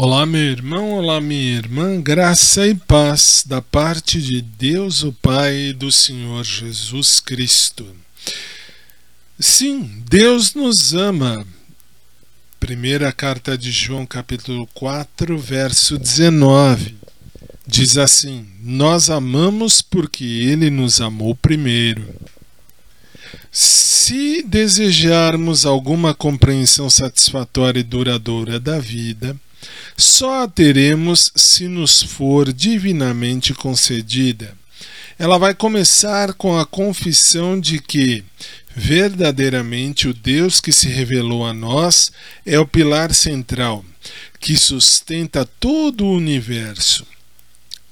Olá, meu irmão, olá, minha irmã, graça e paz da parte de Deus, o Pai e do Senhor Jesus Cristo. Sim, Deus nos ama. Primeira carta de João, capítulo 4, verso 19. Diz assim: Nós amamos porque ele nos amou primeiro. Se desejarmos alguma compreensão satisfatória e duradoura da vida, só a teremos se nos for divinamente concedida. Ela vai começar com a confissão de que, verdadeiramente, o Deus que se revelou a nós é o pilar central, que sustenta todo o universo.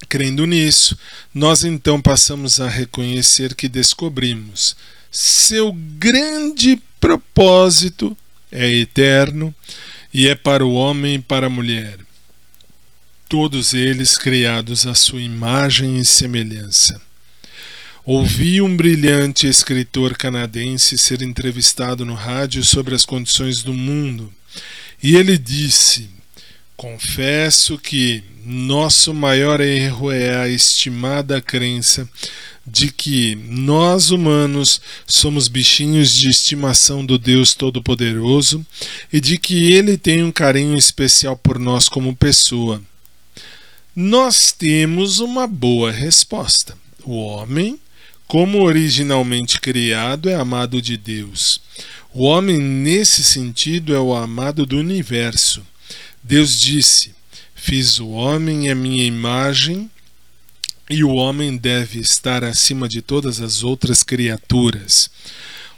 Crendo nisso, nós então passamos a reconhecer que descobrimos seu grande propósito é eterno e é para o homem e para a mulher, todos eles criados à sua imagem e semelhança. Ouvi um brilhante escritor canadense ser entrevistado no rádio sobre as condições do mundo, e ele disse: Confesso que nosso maior erro é a estimada crença de que nós humanos somos bichinhos de estimação do Deus Todo-Poderoso e de que ele tem um carinho especial por nós como pessoa. Nós temos uma boa resposta. O homem, como originalmente criado, é amado de Deus. O homem, nesse sentido, é o amado do universo. Deus disse: Fiz o homem à minha imagem e o homem deve estar acima de todas as outras criaturas.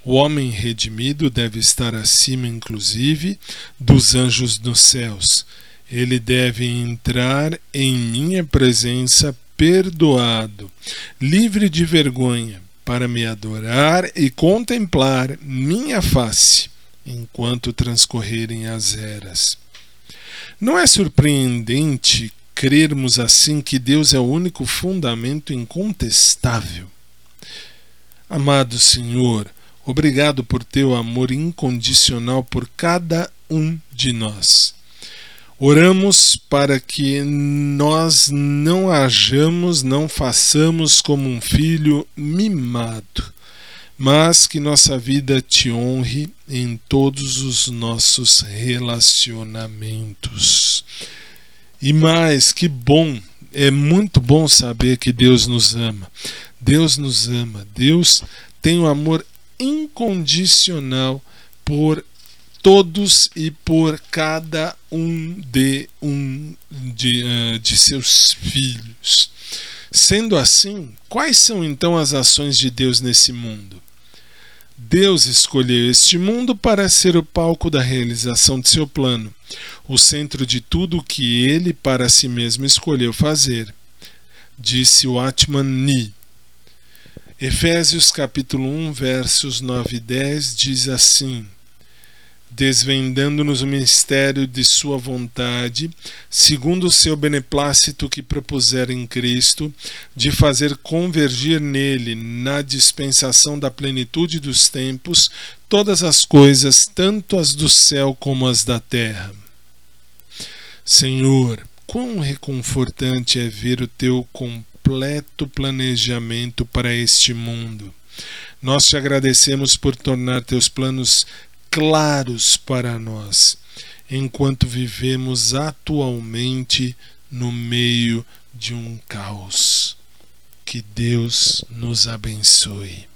O homem redimido deve estar acima, inclusive, dos anjos dos céus. Ele deve entrar em minha presença perdoado, livre de vergonha, para me adorar e contemplar minha face, enquanto transcorrerem as eras. Não é surpreendente crermos assim que Deus é o único fundamento incontestável. Amado Senhor, obrigado por teu amor incondicional por cada um de nós. Oramos para que nós não hajamos, não façamos como um filho mimado, mas que nossa vida te honre em todos os nossos relacionamentos. E mais, que bom, é muito bom saber que Deus nos ama. Deus nos ama. Deus tem um amor incondicional por todos e por cada um de um de, uh, de seus filhos. Sendo assim, quais são então as ações de Deus nesse mundo? Deus escolheu este mundo para ser o palco da realização de seu plano, o centro de tudo o que ele para si mesmo escolheu fazer. Disse o Atman Ni. Efésios capítulo 1, versos 9 e 10 diz assim: desvendando-nos o mistério de Sua vontade, segundo o seu beneplácito que propusera em Cristo, de fazer convergir nele, na dispensação da plenitude dos tempos, todas as coisas, tanto as do céu como as da terra. Senhor, quão reconfortante é ver o teu completo planejamento para este mundo. Nós te agradecemos por tornar teus planos claros para nós, enquanto vivemos atualmente no meio de um caos. Que Deus nos abençoe.